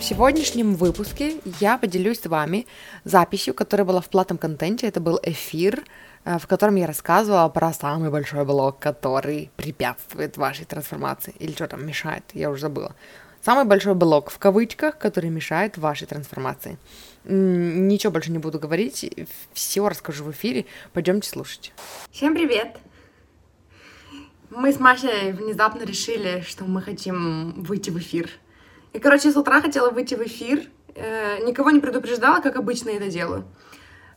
В сегодняшнем выпуске я поделюсь с вами записью, которая была в платном контенте. Это был эфир, э, в котором я рассказывала про самый большой блок, который препятствует вашей трансформации. Или что там мешает, я уже забыла. Самый большой блок, в кавычках, который мешает вашей трансформации. Ничего больше не буду говорить, все расскажу в эфире. Пойдемте слушать. Всем привет! Мы с Машей внезапно решили, что мы хотим выйти в эфир — и, короче, с утра хотела выйти в эфир, э, никого не предупреждала, как обычно это делаю.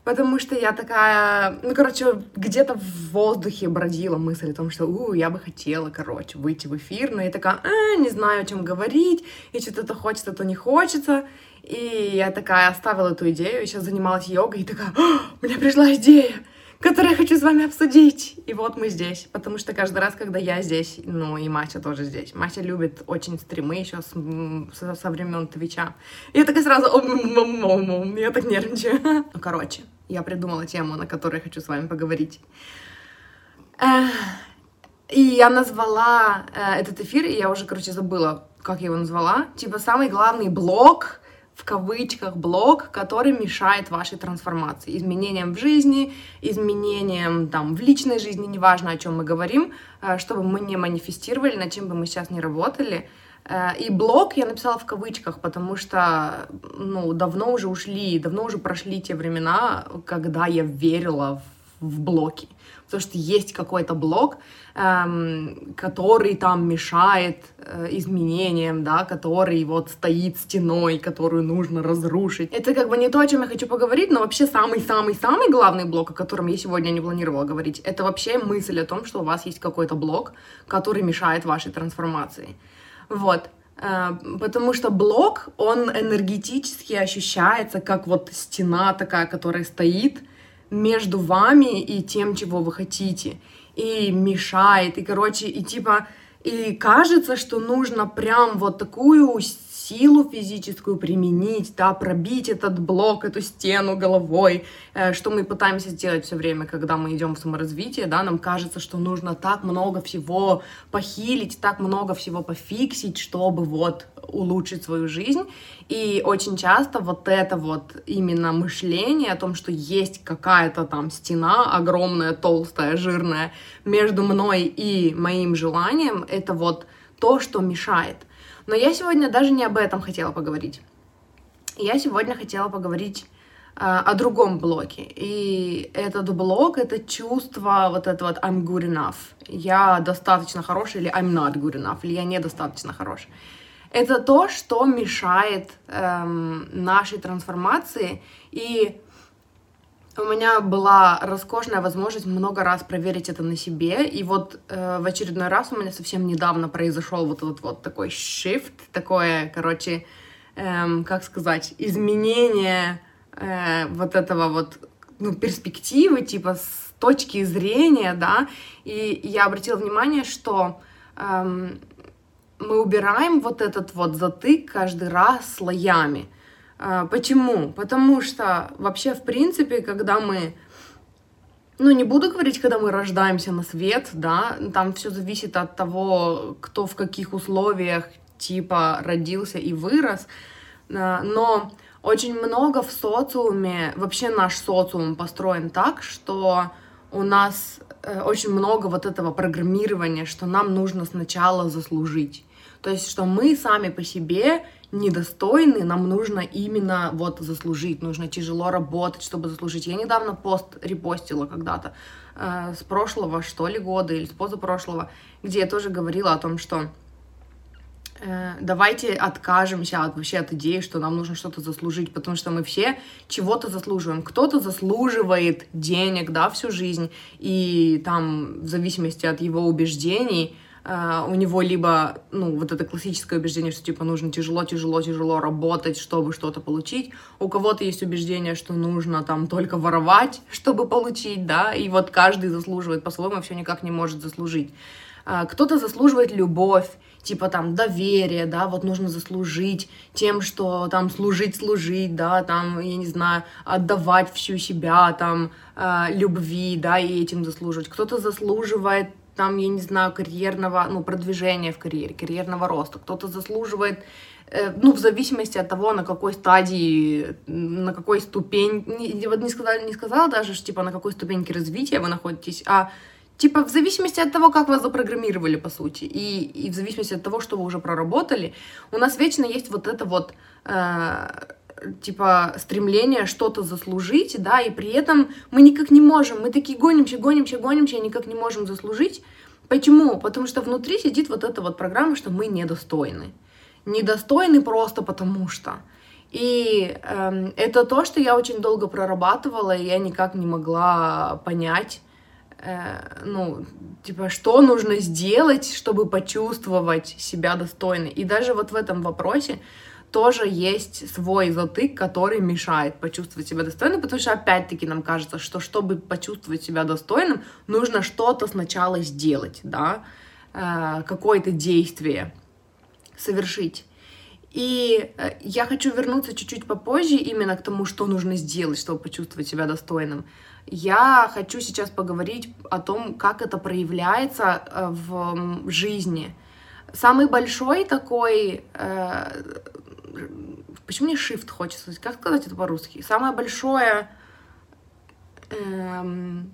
Потому что я такая, ну, короче, где-то в воздухе бродила мысль о том, что, у, я бы хотела, короче, выйти в эфир, но я такая, а, не знаю, о чем говорить, и что-то то хочется, то не хочется. И я такая оставила эту идею, сейчас занималась йогой, и такая, «А, у меня пришла идея, который я хочу с вами обсудить. И вот мы здесь, потому что каждый раз, когда я здесь, ну и Мася тоже здесь. Мася любит очень стримы еще с, со, со времен Твича. Я такая сразу, я так нервничаю. Короче, я придумала тему, на которой я хочу с вами поговорить. И я назвала э, этот эфир, и я уже, короче, забыла, как я его назвала. Типа самый главный блок в кавычках блок, который мешает вашей трансформации, изменениям в жизни, изменениям там в личной жизни, неважно, о чем мы говорим, э, чтобы мы не манифестировали, над чем бы мы сейчас не работали. Э, и блок я написала в кавычках, потому что, ну, давно уже ушли, давно уже прошли те времена, когда я верила в, в блоки потому что есть какой-то блок, эм, который там мешает э, изменениям, да, который вот стоит стеной, которую нужно разрушить. Это как бы не то, о чем я хочу поговорить, но вообще самый-самый-самый главный блок, о котором я сегодня не планировала говорить, это вообще мысль о том, что у вас есть какой-то блок, который мешает вашей трансформации. Вот. Э, потому что блок, он энергетически ощущается как вот стена такая, которая стоит, между вами и тем, чего вы хотите, и мешает, и, короче, и типа, и кажется, что нужно прям вот такую силу физическую применить, да, пробить этот блок, эту стену головой, э, что мы пытаемся сделать все время, когда мы идем в саморазвитие, да, нам кажется, что нужно так много всего похилить, так много всего пофиксить, чтобы вот улучшить свою жизнь. И очень часто вот это вот именно мышление о том, что есть какая-то там стена огромная, толстая, жирная между мной и моим желанием, это вот то, что мешает. Но я сегодня даже не об этом хотела поговорить. Я сегодня хотела поговорить э, о другом блоке. И этот блок — это чувство вот это вот I'm good enough. Я достаточно хороший или I'm not good enough, или я недостаточно хорош. Это то, что мешает эм, нашей трансформации. И у меня была роскошная возможность много раз проверить это на себе, и вот э, в очередной раз у меня совсем недавно произошел вот этот вот такой shift, такое, короче, эм, как сказать, изменение э, вот этого вот ну, перспективы, типа с точки зрения, да, и я обратила внимание, что эм, мы убираем вот этот вот затык каждый раз слоями. А, почему? Потому что вообще, в принципе, когда мы ну, не буду говорить, когда мы рождаемся на свет, да, там все зависит от того, кто в каких условиях, типа, родился и вырос, а, но очень много в социуме, вообще наш социум построен так, что у нас э, очень много вот этого программирования, что нам нужно сначала заслужить. То есть, что мы сами по себе недостойны, нам нужно именно вот заслужить, нужно тяжело работать, чтобы заслужить. Я недавно пост репостила когда-то э, с прошлого, что ли, года или с позапрошлого, где я тоже говорила о том, что э, давайте откажемся от вообще от идеи, что нам нужно что-то заслужить, потому что мы все чего-то заслуживаем. Кто-то заслуживает денег, да, всю жизнь, и там в зависимости от его убеждений Uh, у него либо, ну, вот это классическое убеждение, что, типа, нужно тяжело, тяжело, тяжело работать, чтобы что-то получить. У кого-то есть убеждение, что нужно там только воровать, чтобы получить, да, и вот каждый заслуживает по-своему, все никак не может заслужить. Uh, кто-то заслуживает любовь, типа там доверие, да, вот нужно заслужить тем, что там служить, служить, да, там, я не знаю, отдавать всю себя, там, э, любви, да, и этим заслуживать. Кто-то заслуживает там, я не знаю, карьерного, ну, продвижения в карьере, карьерного роста. Кто-то заслуживает э, ну, в зависимости от того, на какой стадии, на какой ступень, не, вот не сказала, не сказала даже, что, типа, на какой ступеньке развития вы находитесь, а Типа в зависимости от того, как вас запрограммировали, по сути, и, и в зависимости от того, что вы уже проработали, у нас вечно есть вот это вот, э, типа, стремление что-то заслужить, да, и при этом мы никак не можем, мы такие гонимся, гонимся, гонимся, и никак не можем заслужить. Почему? Потому что внутри сидит вот эта вот программа, что мы недостойны. Недостойны просто потому что. И э, это то, что я очень долго прорабатывала, и я никак не могла понять, Э, ну, типа, что нужно сделать, чтобы почувствовать себя достойной. И даже вот в этом вопросе тоже есть свой затык, который мешает почувствовать себя достойным, потому что опять-таки нам кажется, что чтобы почувствовать себя достойным, нужно что-то сначала сделать, да, э, какое-то действие совершить. И э, я хочу вернуться чуть-чуть попозже именно к тому, что нужно сделать, чтобы почувствовать себя достойным. Я хочу сейчас поговорить о том, как это проявляется э, в жизни. Самый большой такой... Почему мне shift хочется? Как сказать это по-русски? Самое большое... Эм,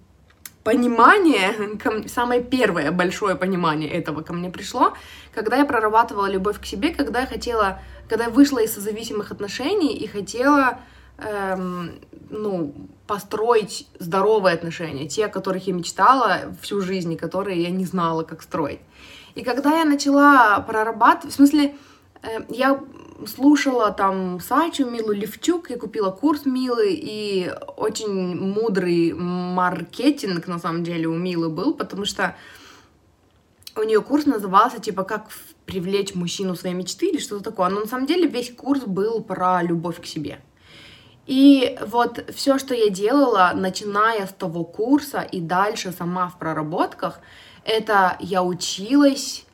понимание, самое первое большое понимание этого ко мне пришло, когда я прорабатывала любовь к себе, когда я хотела, когда я вышла из созависимых отношений и хотела, эм, ну, построить здоровые отношения, те, о которых я мечтала всю жизнь, и которые я не знала, как строить. И когда я начала прорабатывать, в смысле, э, я слушала там Сачу, Милу Левчук, я купила курс Милы, и очень мудрый маркетинг, на самом деле, у Милы был, потому что у нее курс назывался, типа, как привлечь мужчину своей мечты или что-то такое. Но на самом деле весь курс был про любовь к себе. И вот все, что я делала, начиная с того курса и дальше сама в проработках, это я училась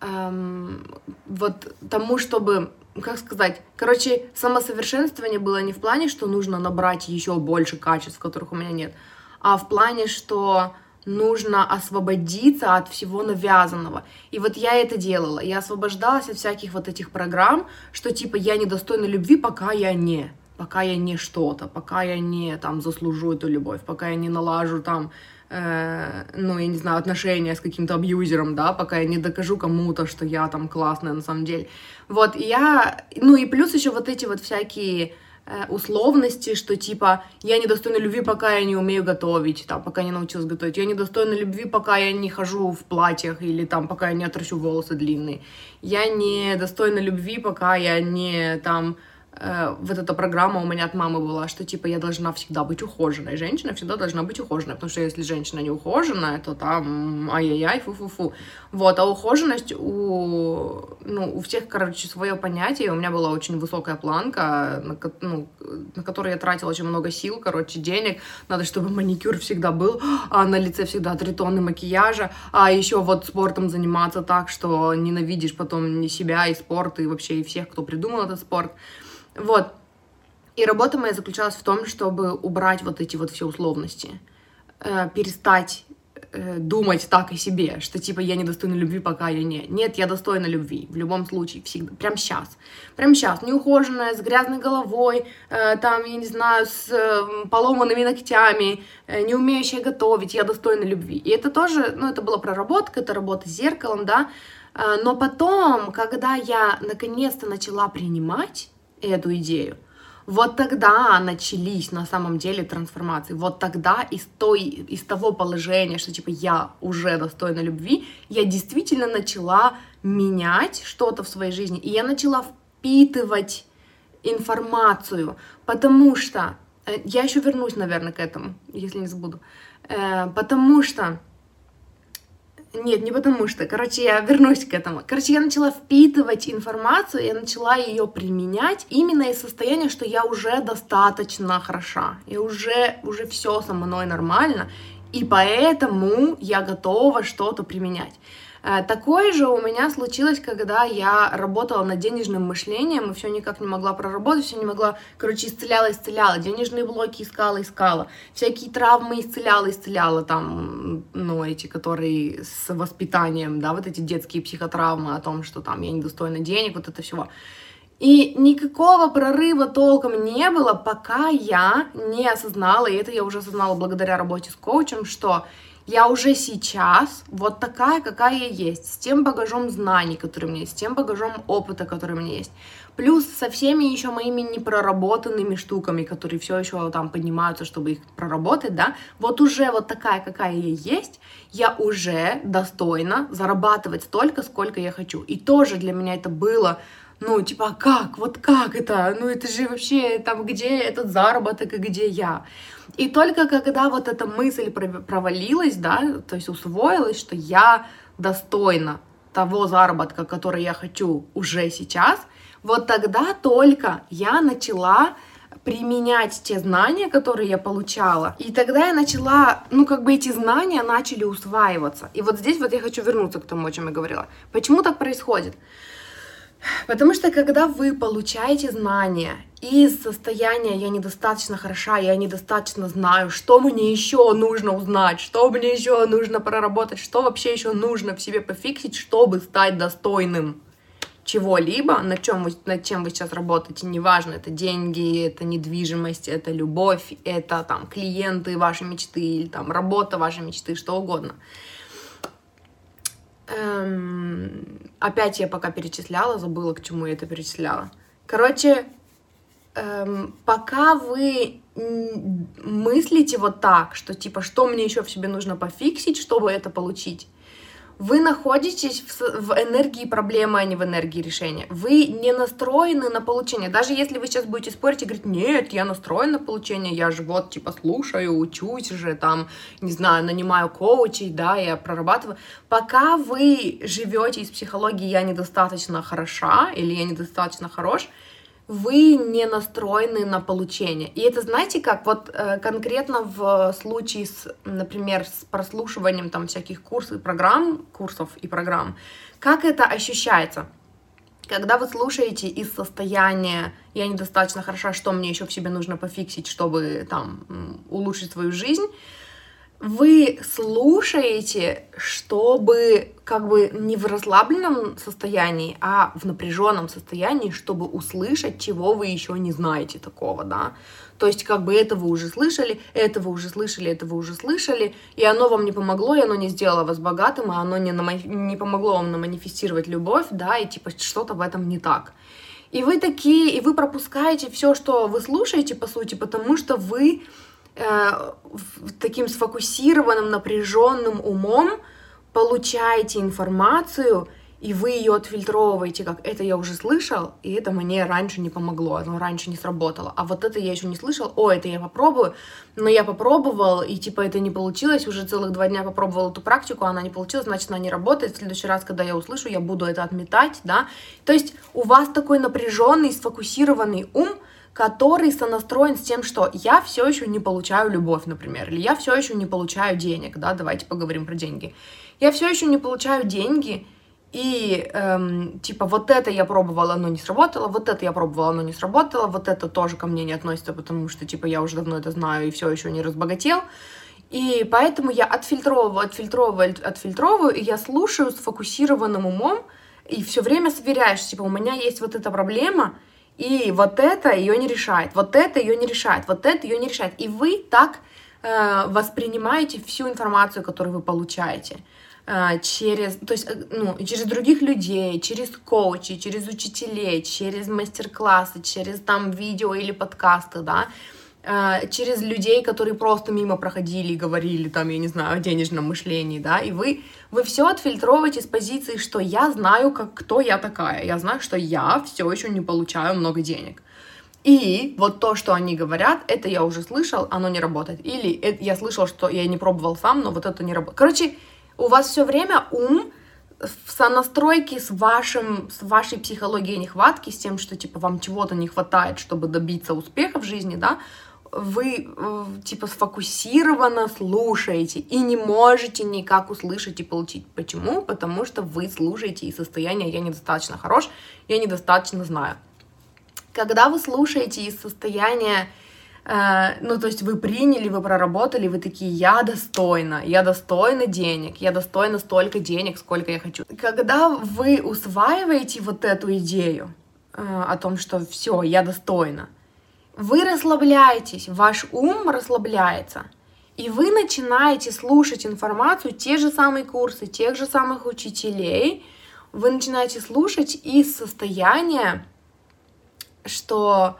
эм, вот тому, чтобы, как сказать, короче, самосовершенствование было не в плане, что нужно набрать еще больше качеств, которых у меня нет, а в плане, что нужно освободиться от всего навязанного. И вот я это делала. Я освобождалась от всяких вот этих программ, что типа я недостойна любви, пока я не пока я не что-то, пока я не там заслужу эту любовь, пока я не налажу там, э, ну, я не знаю, отношения с каким-то абьюзером, да, пока я не докажу кому-то, что я там классная на самом деле. Вот, я, ну, и плюс еще вот эти вот всякие э, условности, что типа я недостойна любви, пока я не умею готовить, там, пока не научилась готовить, я недостойна любви, пока я не хожу в платьях или там, пока я не отращу волосы длинные, я недостойна любви, пока я не там э, вот эта программа у меня от мамы была, что типа я должна всегда быть ухоженной. Женщина всегда должна быть ухоженной, потому что если женщина не ухоженная, то там ай-яй-яй, фу-фу-фу. Вот, а ухоженность у, ну, у всех, короче, свое понятие. У меня была очень высокая планка, на, ну, на которой я тратила очень много сил, короче, денег. Надо, чтобы маникюр всегда был, а на лице всегда три тонны макияжа, а еще вот спортом заниматься так, что ненавидишь потом не себя и спорт, и вообще и всех, кто придумал этот спорт. Вот. И работа моя заключалась в том, чтобы убрать вот эти вот все условности, э, перестать э, думать так о себе, что типа я не достойна любви, пока я не. Нет, я достойна любви, в любом случае, всегда, прям сейчас. Прям сейчас, неухоженная, с грязной головой, э, там, я не знаю, с э, поломанными ногтями, э, не умеющая готовить, я достойна любви. И это тоже, ну, это была проработка, это работа с зеркалом, да, э, но потом, когда я наконец-то начала принимать эту идею, вот тогда начались на самом деле трансформации. Вот тогда из, той, из того положения, что типа я уже достойна любви, я действительно начала менять что-то в своей жизни. И я начала впитывать информацию, потому что... Э, я еще вернусь, наверное, к этому, если не забуду. Э, потому что Нет, не потому что. Короче, я вернусь к этому. Короче, я начала впитывать информацию, я начала ее применять именно из состояния, что я уже достаточно хороша. И уже, уже все со мной нормально. И поэтому я готова что-то применять. Э, такое же у меня случилось, когда я работала над денежным мышлением и все никак не могла проработать, все не могла, короче, исцеляла, исцеляла, денежные блоки искала, искала, всякие травмы исцеляла, исцеляла, там, ну, эти, которые с воспитанием, да, вот эти детские психотравмы о том, что там я недостойна денег, вот это всего. И никакого прорыва толком не было, пока я не осознала, и это я уже осознала благодаря работе с коучем, что я уже сейчас вот такая, какая я есть, с тем багажом знаний, который у меня есть, с тем багажом опыта, который у меня есть, плюс со всеми еще моими непроработанными штуками, которые все еще там поднимаются, чтобы их проработать, да, вот уже вот такая, какая я есть, я уже достойна зарабатывать столько, сколько я хочу. И тоже для меня это было ну, типа, а как, вот как это, ну, это же вообще, там, где этот заработок и где я. И только когда вот эта мысль провалилась, да, то есть усвоилась, что я достойна того заработка, который я хочу уже сейчас, вот тогда только я начала применять те знания, которые я получала. И тогда я начала, ну, как бы эти знания начали усваиваться. И вот здесь вот я хочу вернуться к тому, о чем я говорила. Почему так происходит? Потому что когда вы получаете знания из состояния «я недостаточно хороша, я недостаточно знаю, что мне еще нужно узнать, что мне еще нужно проработать, что вообще еще нужно в себе пофиксить, чтобы стать достойным чего-либо, над чем, вы, над чем вы сейчас работаете, неважно, это деньги, это недвижимость, это любовь, это там клиенты вашей мечты, или там работа вашей мечты, что угодно – Эм, опять я пока перечисляла, забыла, к чему я это перечисляла. Короче, эм, пока вы мыслите вот так, что типа, что мне еще в себе нужно пофиксить, чтобы это получить, вы находитесь в, в энергии проблемы, а не в энергии решения. Вы не настроены на получение. Даже если вы сейчас будете спорить и говорить, нет, я настроен на получение, я же вот, типа, слушаю, учусь же, там, не знаю, нанимаю коучей, да, я прорабатываю. Пока вы живете из психологии «я недостаточно хороша» или «я недостаточно хорош», вы не настроены на получение. И это, знаете, как вот э, конкретно в случае с, например, с прослушиванием там всяких курсов и программ, курсов и программ, как это ощущается? Когда вы слушаете из состояния «я недостаточно хороша, что мне еще в себе нужно пофиксить, чтобы там улучшить свою жизнь», вы слушаете, чтобы как бы не в расслабленном состоянии, а в напряженном состоянии, чтобы услышать, чего вы еще не знаете такого, да. То есть как бы это вы уже слышали, это вы уже слышали, это вы уже слышали, и оно вам не помогло, и оно не сделало вас богатым, и оно не, намафи... не помогло вам наманифестировать любовь, да, и типа что-то в этом не так. И вы такие, и вы пропускаете все, что вы слушаете, по сути, потому что вы таким сфокусированным, напряженным умом получаете информацию, и вы ее отфильтровываете, как это я уже слышал, и это мне раньше не помогло, оно раньше не сработало. А вот это я еще не слышал, о, это я попробую, но я попробовал, и типа это не получилось, уже целых два дня попробовал эту практику, она не получилась, значит она не работает, в следующий раз, когда я услышу, я буду это отметать, да. То есть у вас такой напряженный, сфокусированный ум, который сонастроен с тем, что я все еще не получаю любовь, например, или я все еще не получаю денег, да, давайте поговорим про деньги. Я все еще не получаю деньги, и эм, типа вот это я пробовала, оно не сработало, вот это я пробовала, оно не сработало, вот это тоже ко мне не относится, потому что типа я уже давно это знаю и все еще не разбогател. И поэтому я отфильтровываю, отфильтровываю, отфильтровываю, и я слушаю сфокусированным умом, и все время сверяешь, типа, у меня есть вот эта проблема, и вот это ее не решает, вот это ее не решает, вот это ее не решает. И вы так э, воспринимаете всю информацию, которую вы получаете э, через, то есть, э, ну, через других людей, через коучей, через учителей, через мастер-классы, через там видео или подкасты, да, через людей, которые просто мимо проходили и говорили там, я не знаю, о денежном мышлении, да, и вы вы все отфильтровываете с позиции, что я знаю, как, кто я такая, я знаю, что я все еще не получаю много денег. И вот то, что они говорят, это я уже слышал, оно не работает. Или это, я слышал, что я не пробовал сам, но вот это не работает. Короче, У вас все время ум в сонастройке с, вашим, с вашей психологией нехватки, с тем, что, типа, вам чего-то не хватает, чтобы добиться успеха в жизни, да, вы, э, типа, сфокусированно слушаете и не можете никак услышать и получить. Почему? Потому что вы слушаете из состояния «я недостаточно хорош», «я недостаточно знаю». Когда вы слушаете из состояния Э, ну, то есть вы приняли, вы проработали, вы такие, я достойна, я достойна денег, я достойна столько денег, сколько я хочу. Когда вы усваиваете вот эту идею э, о том, что все, я достойна, вы расслабляетесь, ваш ум расслабляется, и вы начинаете слушать информацию, те же самые курсы, тех же самых учителей, вы начинаете слушать из состояния, что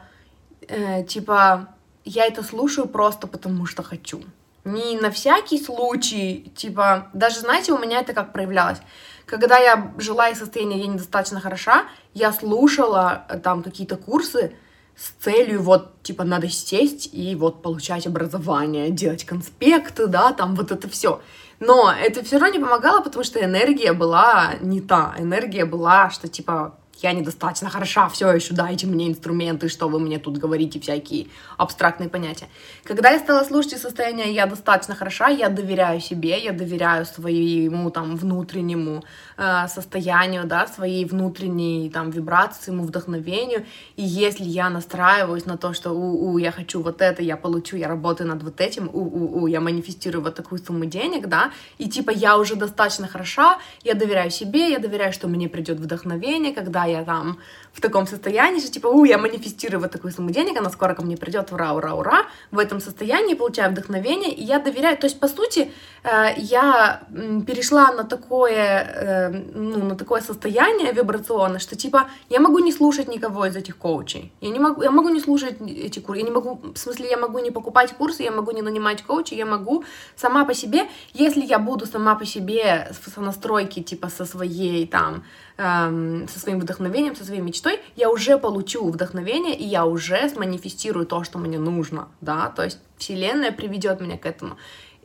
э, типа я это слушаю просто потому, что хочу. Не на всякий случай, типа, даже, знаете, у меня это как проявлялось. Когда я жила из состояния «я недостаточно хороша», я слушала э, там какие-то курсы с целью вот, типа, надо сесть и вот получать образование, делать конспекты, да, там вот это все. Но это все равно не помогало, потому что энергия была не та. Энергия была, что, типа, я недостаточно хороша, все еще дайте мне инструменты, что вы мне тут говорите, всякие абстрактные понятия. Когда я стала слушать состояние «я достаточно хороша», я доверяю себе, я доверяю своему там внутреннему э, состоянию, да, своей внутренней там вибрации, своему вдохновению, и если я настраиваюсь на то, что у-у, я хочу вот это, я получу, я работаю над вот этим, у-у-у, я манифестирую вот такую сумму денег, да, и типа я уже достаточно хороша, я доверяю себе, я доверяю, что мне придет вдохновение, когда я там в таком состоянии, что типа, у, я манифестирую вот такую сумму денег, она скоро ко мне придет, ура, ура, ура, в этом состоянии получаю вдохновение, и я доверяю, то есть, по сути, э, я перешла на такое, э, ну, на такое состояние вибрационное, что, типа, я могу не слушать никого из этих коучей, я не могу, я могу не слушать эти курсы, я не могу, в смысле, я могу не покупать курсы, я могу не нанимать коучей, я могу сама по себе, если я буду сама по себе в настройке, типа, со своей, там, эм, со своим вдохновением, со своей мечтой, я уже получу вдохновение, и я уже сманифестирую то, что мне нужно, да, то есть Вселенная приведет меня к этому.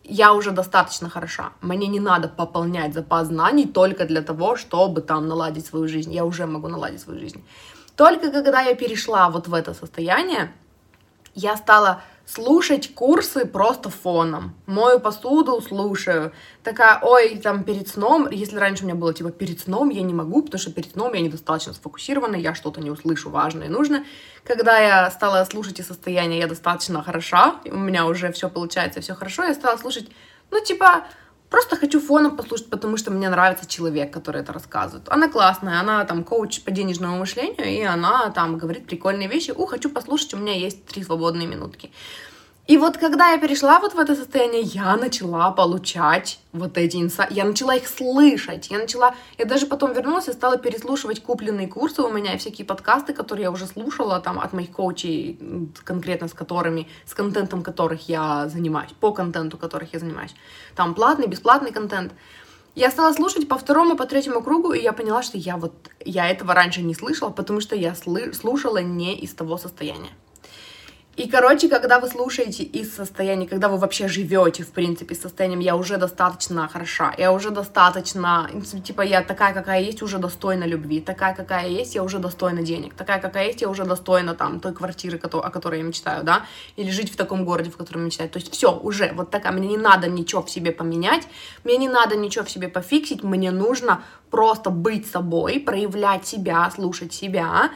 Я уже достаточно хороша. Мне не надо пополнять запас знаний только для того, чтобы там наладить свою жизнь. Я уже могу наладить свою жизнь. Только когда я перешла вот в это состояние, я стала слушать курсы просто фоном. Мою посуду слушаю. Такая, ой, там перед сном, если раньше у меня было типа перед сном, я не могу, потому что перед сном я недостаточно сфокусирована, я что-то не услышу важное и нужное. Когда я стала слушать и состояние, я достаточно хороша, у меня уже все получается, все хорошо, я стала слушать, ну, типа, Просто хочу фоном послушать, потому что мне нравится человек, который это рассказывает. Она классная, она там коуч по денежному мышлению, и она там говорит прикольные вещи. У, хочу послушать, у меня есть три свободные минутки. И вот когда я перешла вот в это состояние, я начала получать вот эти инсайты, я начала их слышать, я начала, я даже потом вернулась и стала переслушивать купленные курсы у меня, всякие подкасты, которые я уже слушала там от моих коучей, конкретно с которыми, с контентом которых я занимаюсь, по контенту которых я занимаюсь. Там платный, бесплатный контент. Я стала слушать по второму, по третьему кругу, и я поняла, что я вот, я этого раньше не слышала, потому что я слушала не из того состояния. И, короче, когда вы слушаете из состояния, когда вы вообще живете, в принципе, состоянием «я уже достаточно хороша», «я уже достаточно», типа «я такая, какая есть, уже достойна любви», «такая, какая есть, я уже достойна денег», «такая, какая есть, я уже достойна там той квартиры, о которой я мечтаю», да, или жить в таком городе, в котором мечтаю. То есть все, уже вот такая, мне не надо ничего в себе поменять, мне не надо ничего в себе пофиксить, мне нужно просто быть собой, проявлять себя, слушать себя,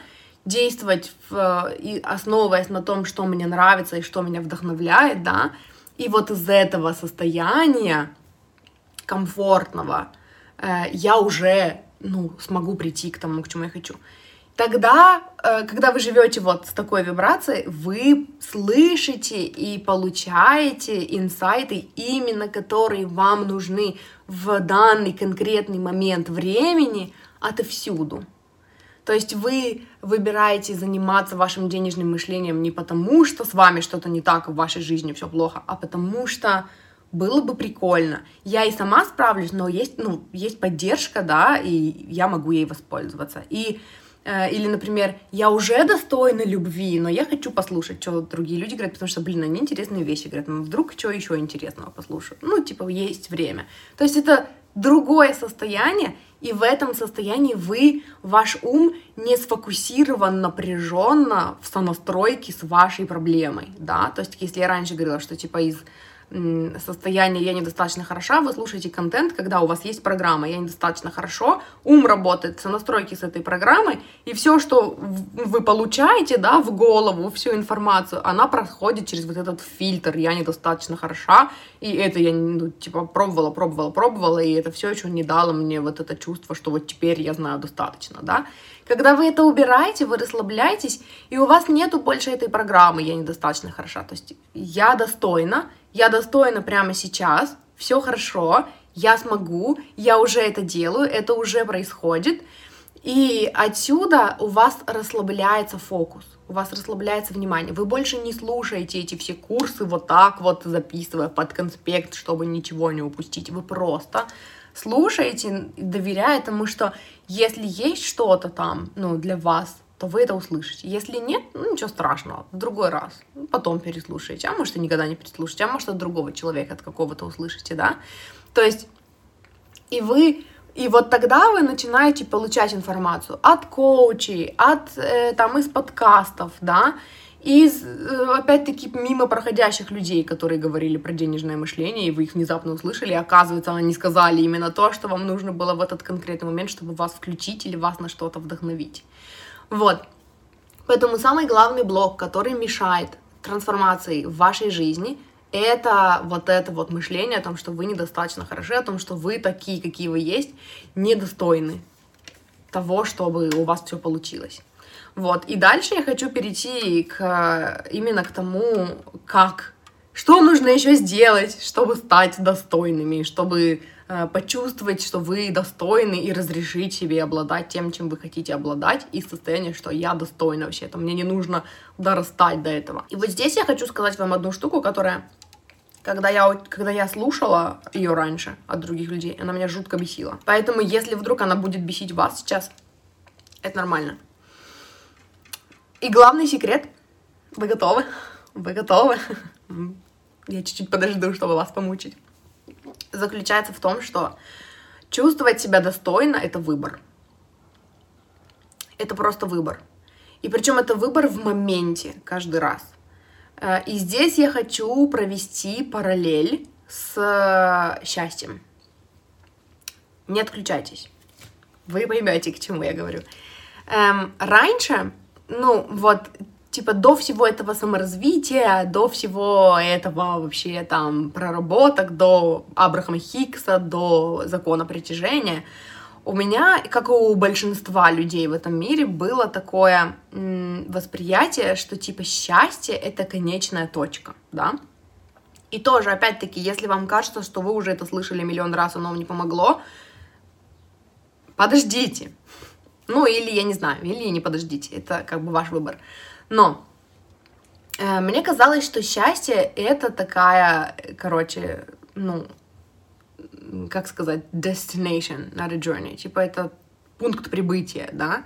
действовать, в, и основываясь на том, что мне нравится и что меня вдохновляет, да, и вот из этого состояния комфортного э, я уже, ну, смогу прийти к тому, к чему я хочу. Тогда, э, когда вы живете вот с такой вибрацией, вы слышите и получаете инсайты, именно которые вам нужны в данный конкретный момент времени отовсюду. То есть вы выбираете заниматься вашим денежным мышлением не потому, что с вами что-то не так, в вашей жизни все плохо, а потому что было бы прикольно. Я и сама справлюсь, но есть, ну, есть поддержка, да, и я могу ей воспользоваться. И или, например, я уже достойна любви, но я хочу послушать, что другие люди говорят, потому что, блин, они интересные вещи говорят. Ну, вдруг что еще интересного послушаю? Ну, типа, есть время. То есть это другое состояние, и в этом состоянии вы, ваш ум не сфокусирован напряженно в сонастройке с вашей проблемой, да, то есть если я раньше говорила, что типа из состояние «я недостаточно хороша», вы слушаете контент, когда у вас есть программа «я недостаточно хорошо», ум работает в настройки с этой программой, и все, что вы получаете, да, в голову, всю информацию, она проходит через вот этот фильтр «я недостаточно хороша», и это я, ну, типа, пробовала, пробовала, пробовала, и это все еще не дало мне вот это чувство, что вот теперь я знаю достаточно, да. Когда вы это убираете, вы расслабляетесь, и у вас нету больше этой программы «я недостаточно хороша», то есть «я достойна», я достойна прямо сейчас, все хорошо, я смогу, я уже это делаю, это уже происходит. И отсюда у вас расслабляется фокус, у вас расслабляется внимание. Вы больше не слушаете эти все курсы вот так вот, записывая под конспект, чтобы ничего не упустить. Вы просто слушаете, доверяя тому, что если есть что-то там, ну, для вас, то вы это услышите. Если нет, ну ничего страшного, в другой раз, потом переслушаете, а может и никогда не переслушаете, а может от другого человека, от какого-то услышите, да. То есть и вы и вот тогда вы начинаете получать информацию от коучей, от э, там из подкастов, да, из, э, опять-таки, мимо проходящих людей, которые говорили про денежное мышление, и вы их внезапно услышали, и оказывается, они сказали именно то, что вам нужно было в этот конкретный момент, чтобы вас включить или вас на что-то вдохновить. Вот. Поэтому самый главный блок, который мешает трансформации в вашей жизни, это вот это вот мышление о том, что вы недостаточно хороши, о том, что вы такие, какие вы есть, недостойны того, чтобы у вас все получилось. Вот. И дальше я хочу перейти к, именно к тому, как, что нужно еще сделать, чтобы стать достойными, чтобы Э, почувствовать, что вы достойны и разрешить себе обладать тем, чем вы хотите обладать, и состояние, что я достойна вообще, это мне не нужно дорастать до этого. И вот здесь я хочу сказать вам одну штуку, которая когда я, когда я слушала ее раньше от других людей, она меня жутко бесила. Поэтому, если вдруг она будет бесить вас сейчас, это нормально. И главный секрет, вы готовы? Вы готовы? Я чуть-чуть подожду, чтобы вас помучить заключается в том, что чувствовать себя достойно — это выбор. Это просто выбор. И причем это выбор в моменте каждый раз. Э, и здесь я хочу провести параллель с э, счастьем. Не отключайтесь. Вы поймете, к чему я говорю. Эм, раньше, ну вот типа до всего этого саморазвития, до всего этого вообще там проработок, до Абрахама Хиггса, до закона притяжения, у меня, как и у большинства людей в этом мире, было такое восприятие, что типа счастье это конечная точка, да. И тоже, опять-таки, если вам кажется, что вы уже это слышали миллион раз, оно вам не помогло, подождите. Ну, или я не знаю, или не подождите, это как бы ваш выбор. Но э, мне казалось, что счастье это такая, короче, ну, как сказать, destination, not a journey. Типа это пункт прибытия, да.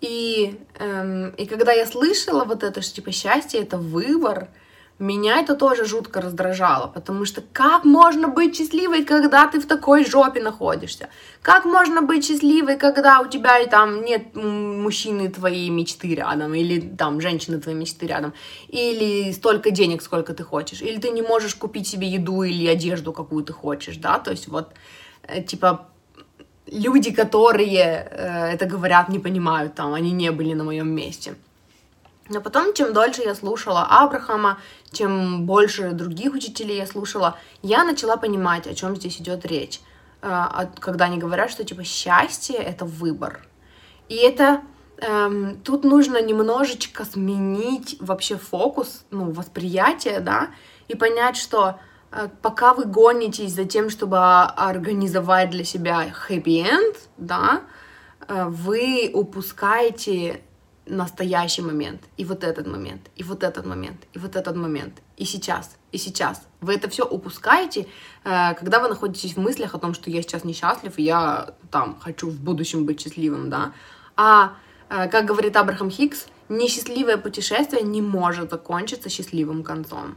И, эм, и когда я слышала вот это, что типа счастье это выбор, меня это тоже жутко раздражало, потому что как можно быть счастливой, когда ты в такой жопе находишься? Как можно быть счастливой, когда у тебя и там нет мужчины твоей мечты рядом, или там женщины твоей мечты рядом, или столько денег, сколько ты хочешь, или ты не можешь купить себе еду или одежду, какую ты хочешь, да, то есть вот, э, типа, люди, которые э, это говорят, не понимают, там, они не были на моем месте. Но потом, чем дольше я слушала Абрахама, чем больше других учителей я слушала, я начала понимать, о чем здесь идет речь. Э, когда они говорят, что типа счастье это выбор. И это эм, тут нужно немножечко сменить вообще фокус, ну, восприятие, да, и понять, что э, пока вы гонитесь за тем, чтобы организовать для себя happy end, да, э, вы упускаете настоящий момент, и вот этот момент, и вот этот момент, и вот этот момент, и сейчас, и сейчас. Вы это все упускаете, э, когда вы находитесь в мыслях о том, что я сейчас несчастлив, и я там хочу в будущем быть счастливым, да. А Э, как говорит Абрахам Хикс, несчастливое путешествие не может закончиться счастливым концом.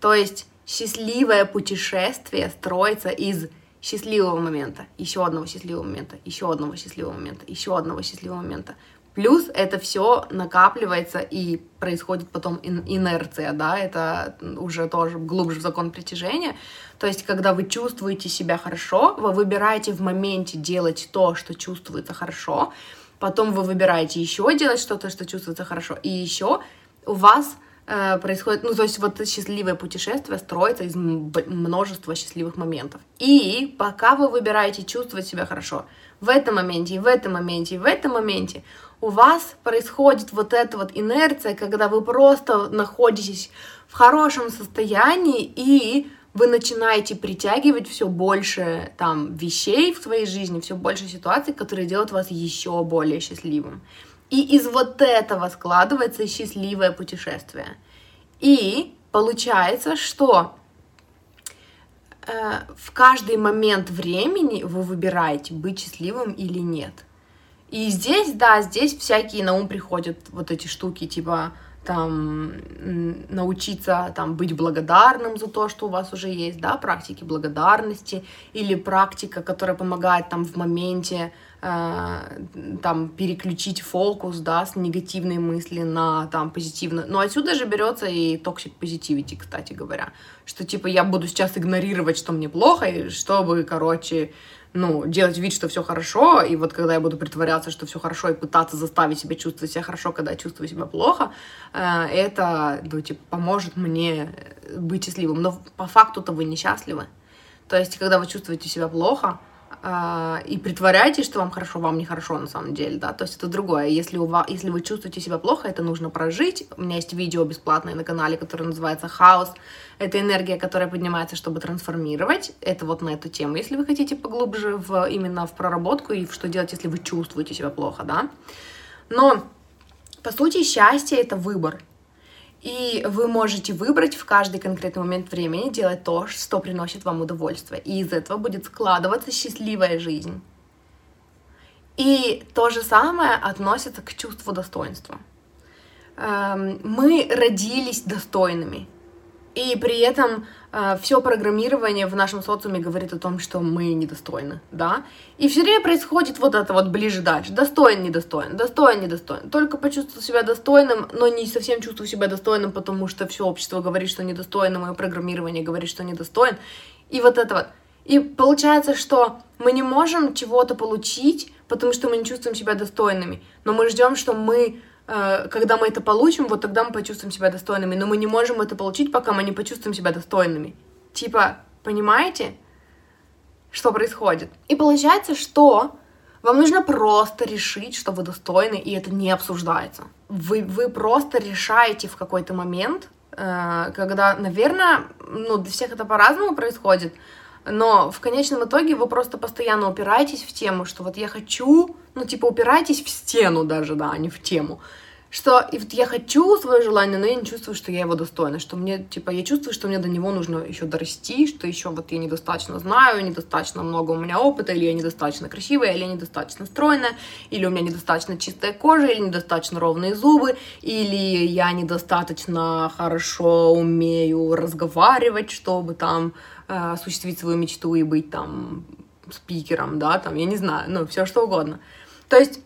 То есть счастливое путешествие строится из счастливого момента, еще одного счастливого момента, еще одного счастливого момента, еще одного счастливого момента. Плюс это все накапливается и происходит потом инерция, да, это уже тоже глубже в закон притяжения. То есть, когда вы чувствуете себя хорошо, вы выбираете в моменте делать то, что чувствуется хорошо, потом вы выбираете еще делать что-то, что чувствуется хорошо, и еще у вас э, происходит, ну, то есть вот счастливое путешествие строится из множества счастливых моментов. И пока вы выбираете чувствовать себя хорошо, в этом моменте, и в этом моменте, и в этом моменте, у вас происходит вот эта вот инерция, когда вы просто находитесь в хорошем состоянии и вы начинаете притягивать все больше там вещей в своей жизни, все больше ситуаций, которые делают вас еще более счастливым. И из вот этого складывается счастливое путешествие. И получается, что э, в каждый момент времени вы выбираете, быть счастливым или нет. И здесь, да, здесь всякие на ум приходят вот эти штуки, типа там научиться там быть благодарным за то, что у вас уже есть, да, практики благодарности или практика, которая помогает там в моменте э, там переключить фокус, да, с негативной мысли на там позитивную. Но отсюда же берется и toxic positivity, кстати говоря, что типа я буду сейчас игнорировать, что мне плохо, и чтобы, короче, ну, делать вид, что все хорошо, и вот когда я буду притворяться, что все хорошо, и пытаться заставить себя чувствовать себя хорошо, когда я чувствую себя плохо, э, это, ну, типа, поможет мне быть счастливым. Но по факту-то вы несчастливы. То есть, когда вы чувствуете себя плохо, и притворяйтесь, что вам хорошо, вам нехорошо на самом деле, да, то есть это другое. Если, у вас, если вы чувствуете себя плохо, это нужно прожить. У меня есть видео бесплатное на канале, которое называется «Хаос». Это энергия, которая поднимается, чтобы трансформировать. Это вот на эту тему, если вы хотите поглубже в, именно в проработку и в что делать, если вы чувствуете себя плохо, да. Но, по сути, счастье — это выбор. И вы можете выбрать в каждый конкретный момент времени делать то, что приносит вам удовольствие. И из этого будет складываться счастливая жизнь. И то же самое относится к чувству достоинства. Эм, мы родились достойными. И при этом э, все программирование в нашем социуме говорит о том, что мы недостойны, да. И все время происходит вот это вот ближе дальше. Достоин, недостоин, достоин, недостоин. Только почувствовал себя достойным, но не совсем чувствую себя достойным, потому что все общество говорит, что недостойно, мое программирование говорит, что недостоин. И вот это вот. И получается, что мы не можем чего-то получить, потому что мы не чувствуем себя достойными, но мы ждем, что мы когда мы это получим, вот тогда мы почувствуем себя достойными. Но мы не можем это получить, пока мы не почувствуем себя достойными. Типа, понимаете, что происходит? И получается, что вам нужно просто решить, что вы достойны, и это не обсуждается. Вы, вы просто решаете в какой-то момент, э, когда, наверное, ну, для всех это по-разному происходит, но в конечном итоге вы просто постоянно упираетесь в тему, что вот я хочу, ну, типа, упираетесь в стену даже, да, а не в тему. Что и вот я хочу свое желание, но я не чувствую, что я его достойна, что мне, типа, я чувствую, что мне до него нужно еще дорасти, что еще вот я недостаточно знаю, недостаточно много у меня опыта, или я недостаточно красивая, или я недостаточно стройная, или у меня недостаточно чистая кожа, или недостаточно ровные зубы, или я недостаточно хорошо умею разговаривать, чтобы там э, осуществить свою мечту и быть там спикером, да, там, я не знаю, ну, все что угодно. То есть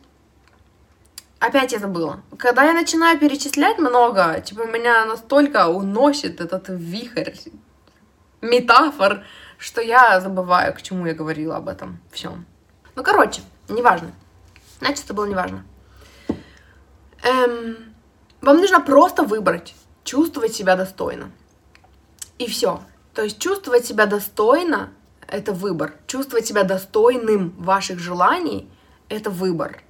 Опять я забыла. Когда я начинаю перечислять много, типа меня настолько уносит этот вихрь метафор, что я забываю, к чему я говорила об этом всем. Ну, короче, неважно. Значит, это было неважно. Эм, вам нужно просто выбрать, чувствовать себя достойно. И все. То есть чувствовать себя достойно — это выбор. Чувствовать себя достойным ваших желаний — это выбор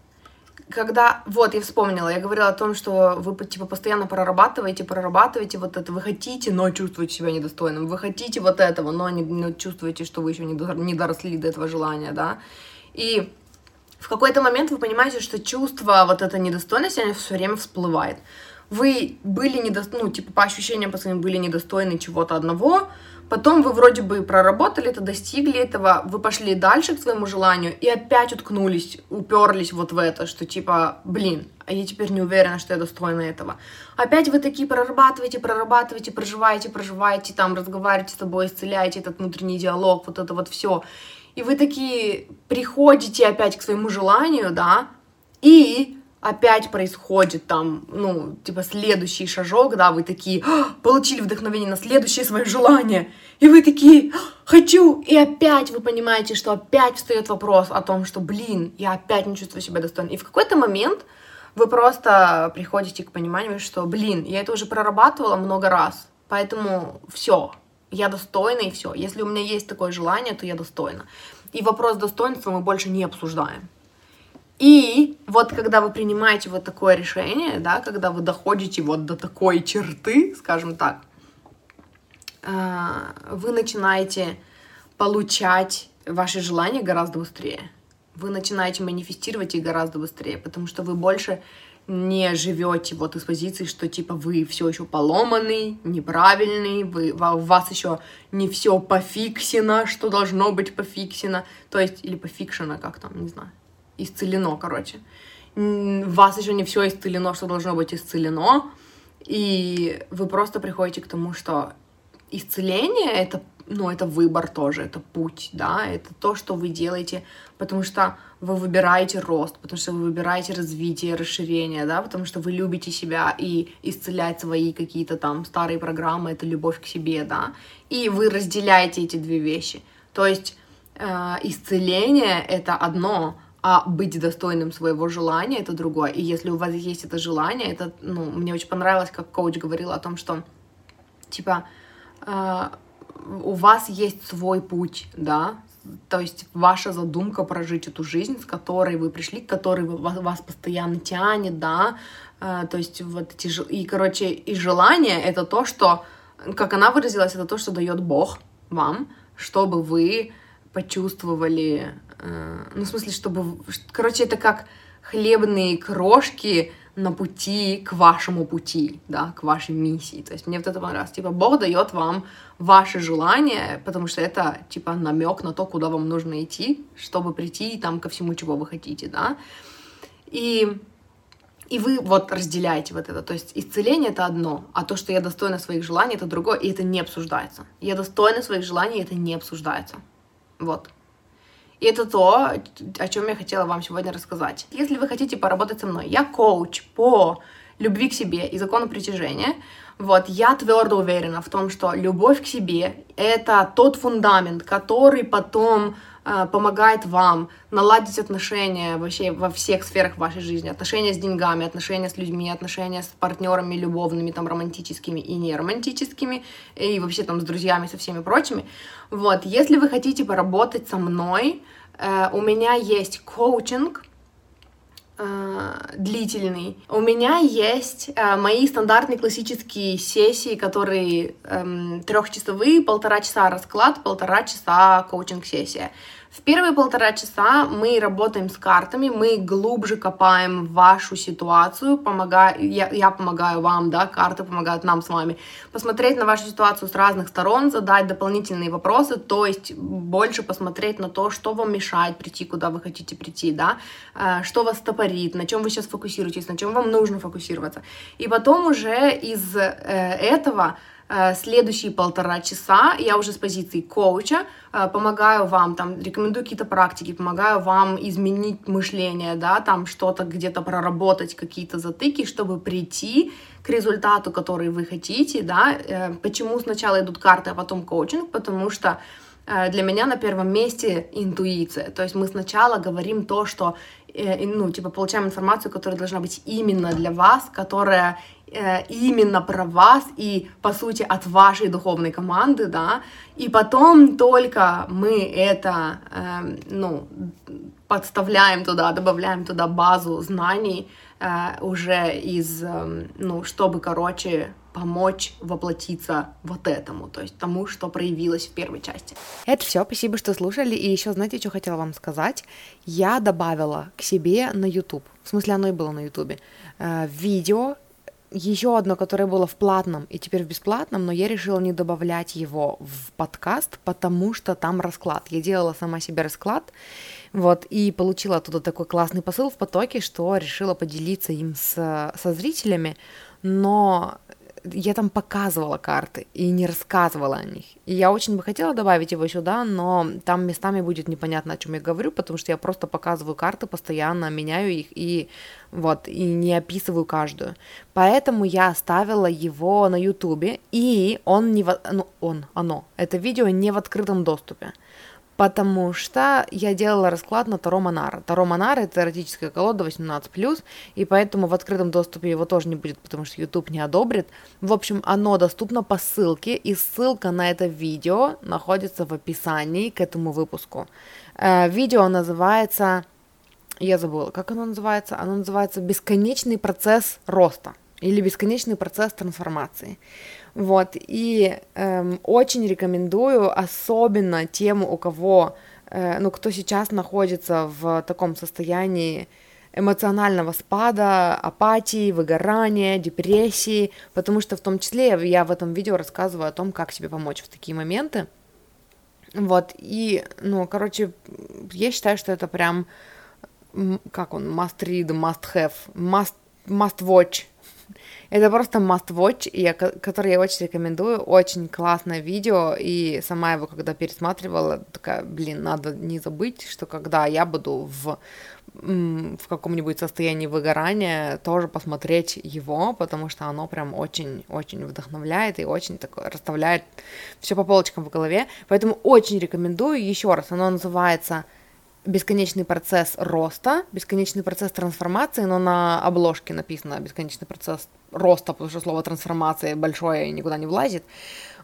когда, вот, я вспомнила, я говорила о том, что вы, типа, постоянно прорабатываете, прорабатываете вот это, вы хотите, но чувствуете себя недостойным, вы хотите вот этого, но не, не чувствуете, что вы еще не, не доросли до этого желания, да, и в какой-то момент вы понимаете, что чувство вот этой недостойности, оно все время всплывает. Вы были недостойны, ну, типа, по ощущениям по своим были недостойны чего-то одного, потом вы вроде бы проработали это, достигли этого, вы пошли дальше к своему желанию и опять уткнулись, уперлись вот в это, что типа, блин, а я теперь не уверена, что я достойна этого. Опять вы такие прорабатываете, прорабатываете, проживаете, проживаете, там разговариваете с собой, исцеляете этот внутренний диалог, вот это вот все. И вы такие приходите опять к своему желанию, да, и опять происходит там, ну, типа, следующий шажок, да, вы такие, «А, получили вдохновение на следующее свое желание, и вы такие, «А, хочу, и опять вы понимаете, что опять встает вопрос о том, что, блин, я опять не чувствую себя достойной. И в какой-то момент вы просто приходите к пониманию, что, блин, я это уже прорабатывала много раз, поэтому все, я достойна и все. Если у меня есть такое желание, то я достойна. И вопрос достоинства мы больше не обсуждаем. И вот когда вы принимаете вот такое решение, да, когда вы доходите вот до такой черты, скажем так, а, вы начинаете получать ваши желания гораздо быстрее. Вы начинаете манифестировать их гораздо быстрее, потому что вы больше не живете вот из позиции, что типа вы все еще поломанный, неправильный, вы, у вас еще не все пофиксено, что должно быть пофиксено, то есть, или пофикшено, как там, не знаю исцелено, короче. В вас еще не все исцелено, что должно быть исцелено. И вы просто приходите к тому, что исцеление это, ну, это выбор тоже, это путь, да, это то, что вы делаете, потому что вы выбираете рост, потому что вы выбираете развитие, расширение, да, потому что вы любите себя и исцелять свои какие-то там старые программы, это любовь к себе, да, и вы разделяете эти две вещи. То есть э, исцеление это одно, а быть достойным своего желания это другое. И если у вас есть это желание, это, ну, мне очень понравилось, как коуч говорил о том, что, типа, э, у вас есть свой путь, да, то есть ваша задумка прожить эту жизнь, с которой вы пришли, к которой вас, вас постоянно тянет, да, э, то есть вот эти, и, короче, и желание — это то, что, как она выразилась, это то, что дает Бог вам, чтобы вы почувствовали ну, в смысле, чтобы... Короче, это как хлебные крошки на пути к вашему пути, да, к вашей миссии. То есть мне вот это понравилось. Типа, Бог дает вам ваши желания, потому что это, типа, намек на то, куда вам нужно идти, чтобы прийти там ко всему, чего вы хотите, да. И, и вы вот разделяете вот это. То есть исцеление — это одно, а то, что я достойна своих желаний, это другое, и это не обсуждается. Я достойна своих желаний, и это не обсуждается. Вот. И это то, о чем я хотела вам сегодня рассказать. Если вы хотите поработать со мной, я коуч по любви к себе и закону притяжения. Вот, я твердо уверена в том, что любовь к себе — это тот фундамент, который потом помогает вам наладить отношения вообще во всех сферах вашей жизни. Отношения с деньгами, отношения с людьми, отношения с партнерами любовными, там, романтическими и неромантическими, и вообще там с друзьями, со всеми прочими. Вот, если вы хотите поработать со мной, э, у меня есть коучинг, э, длительный. У меня есть э, мои стандартные классические сессии, которые э, трехчасовые, полтора часа расклад, полтора часа коучинг-сессия. В первые полтора часа мы работаем с картами, мы глубже копаем вашу ситуацию, помогаю, я, я помогаю вам, да, карты помогают нам с вами, посмотреть на вашу ситуацию с разных сторон, задать дополнительные вопросы, то есть больше посмотреть на то, что вам мешает прийти, куда вы хотите прийти, да, э, что вас стопорит, на чем вы сейчас фокусируетесь, на чем вам нужно фокусироваться. И потом уже из э, этого следующие полтора часа я уже с позиции коуча э, помогаю вам, там, рекомендую какие-то практики, помогаю вам изменить мышление, да, там что-то где-то проработать, какие-то затыки, чтобы прийти к результату, который вы хотите, да. Э, почему сначала идут карты, а потом коучинг? Потому что для меня на первом месте интуиция. То есть мы сначала говорим то, что, ну, типа, получаем информацию, которая должна быть именно для вас, которая Э, именно про вас и, по сути, от вашей духовной команды, да, и потом только мы это, э, ну, подставляем туда, добавляем туда базу знаний уже из, э, ну, чтобы, короче, помочь воплотиться вот этому, то есть тому, что проявилось в первой части. Это все, спасибо, что слушали. И еще, знаете, что хотела вам сказать? Я добавила к себе на YouTube, в смысле, оно и было на YouTube, э, видео еще одно, которое было в платном и теперь в бесплатном, но я решила не добавлять его в подкаст, потому что там расклад. Я делала сама себе расклад, вот, и получила оттуда такой классный посыл в потоке, что решила поделиться им с, со зрителями, но я там показывала карты и не рассказывала о них. И я очень бы хотела добавить его сюда, но там местами будет непонятно, о чем я говорю, потому что я просто показываю карты постоянно, меняю их и вот, и не описываю каждую. Поэтому я оставила его на ютубе, и он не в... ну, он, оно, это видео не в открытом доступе потому что я делала расклад на Таро Монара. Таро Монара — это эротическая колода 18+, и поэтому в открытом доступе его тоже не будет, потому что YouTube не одобрит. В общем, оно доступно по ссылке, и ссылка на это видео находится в описании к этому выпуску. Э, видео называется... Я забыла, как оно называется? Оно называется «Бесконечный процесс роста» или «Бесконечный процесс трансформации». Вот, и эм, очень рекомендую, особенно тем, у кого, э, ну, кто сейчас находится в таком состоянии эмоционального спада, апатии, выгорания, депрессии, потому что в том числе я в этом видео рассказываю о том, как себе помочь в такие моменты. Вот, и, ну, короче, я считаю, что это прям, как он, must read, must have, must, must watch это просто must watch, я, который я очень рекомендую. Очень классное видео, и сама его, когда пересматривала, такая, блин, надо не забыть, что когда я буду в в каком-нибудь состоянии выгорания, тоже посмотреть его, потому что оно прям очень-очень вдохновляет и очень так расставляет все по полочкам в голове. Поэтому очень рекомендую еще раз. Оно называется бесконечный процесс роста, бесконечный процесс трансформации, но на обложке написано бесконечный процесс роста, потому что слово трансформация большое и никуда не влазит.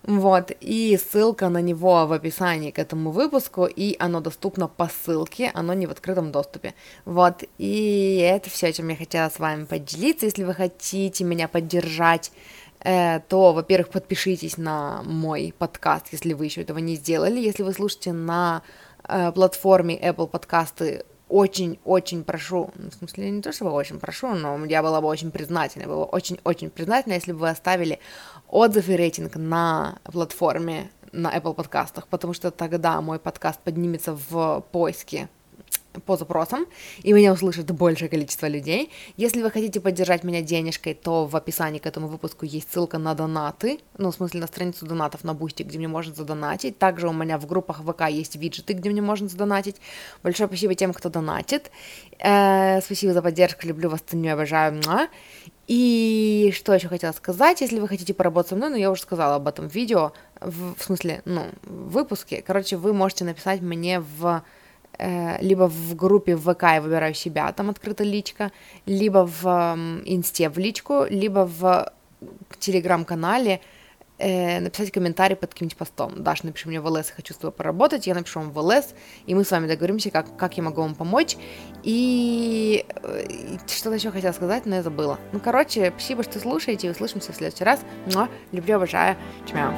Вот, и ссылка на него в описании к этому выпуску, и оно доступно по ссылке, оно не в открытом доступе. Вот, и это все, чем я хотела с вами поделиться. Если вы хотите меня поддержать, э, то, во-первых, подпишитесь на мой подкаст, если вы еще этого не сделали. Если вы слушаете на платформе Apple подкасты очень-очень прошу, ну, в смысле, не то чтобы очень прошу, но я была бы очень признательна, была очень-очень признательна, если бы вы оставили отзыв и рейтинг на платформе на Apple подкастах, потому что тогда мой подкаст поднимется в поиске по запросам, и меня услышит большее количество людей. Если вы хотите поддержать меня денежкой, то в описании к этому выпуску есть ссылка на донаты, ну, в смысле, на страницу донатов на Бусти, где мне можно задонатить. Также у меня в группах ВК есть виджеты, где мне можно задонатить. Большое спасибо тем, кто донатит. Э, спасибо за поддержку, люблю вас, ценю, обожаю. И что еще хотела сказать, если вы хотите поработать со мной, ну, я уже сказала об этом видео, в, в смысле, ну, в выпуске. Короче, вы можете написать мне в либо в группе в ВК я выбираю себя, там открыта личка, либо в инсте в личку, либо в телеграм-канале э, написать комментарий под каким-нибудь постом. Даш, напиши мне в ЛС, хочу с тобой поработать, я напишу вам в ЛС, и мы с вами договоримся, как, как я могу вам помочь. И, э, и что-то еще хотела сказать, но я забыла. Ну, короче, спасибо, что слушаете, услышимся в следующий раз. Люблю, обожаю. Чмяу.